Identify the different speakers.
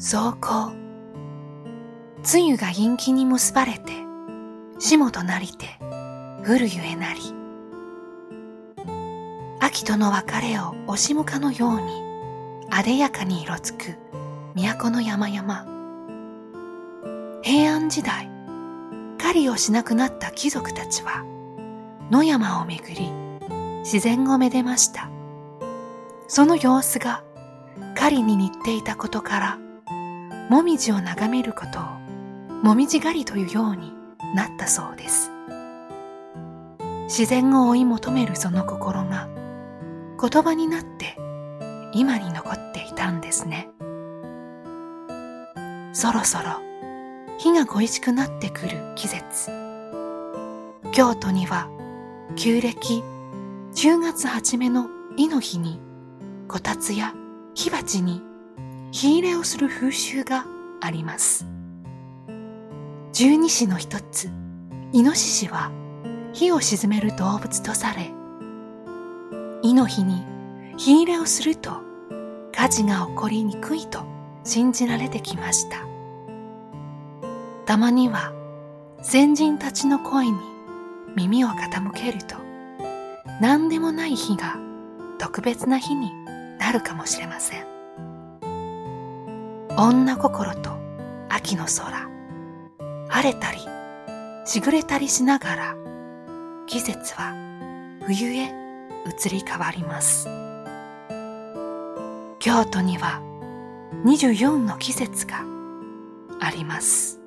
Speaker 1: 走行。梅雨が陰気に結ばれて、霜となりて、降るゆえなり。秋との別れを押しむかのように、あでやかに色づく都の山々。平安時代、狩りをしなくなった貴族たちは、野山をめぐり、自然をめでました。その様子が狩りに似ていたことから、もみじを眺めることをもみじ狩りというようになったそうです。自然を追い求めるその心が言葉になって今に残っていたんですね。そろそろ日が恋しくなってくる季節。京都には旧暦10月初めの日の日にこたつや火鉢に火入れをする風習があります。十二支の一つ、イノシシは火を沈める動物とされ、イの日に火入れをすると火事が起こりにくいと信じられてきました。たまには先人たちの声に耳を傾けると何でもない日が特別な日になるかもしれません。女心と秋の空、晴れたり、しぐれたりしながら、季節は冬へ移り変わります。京都には24の季節があります。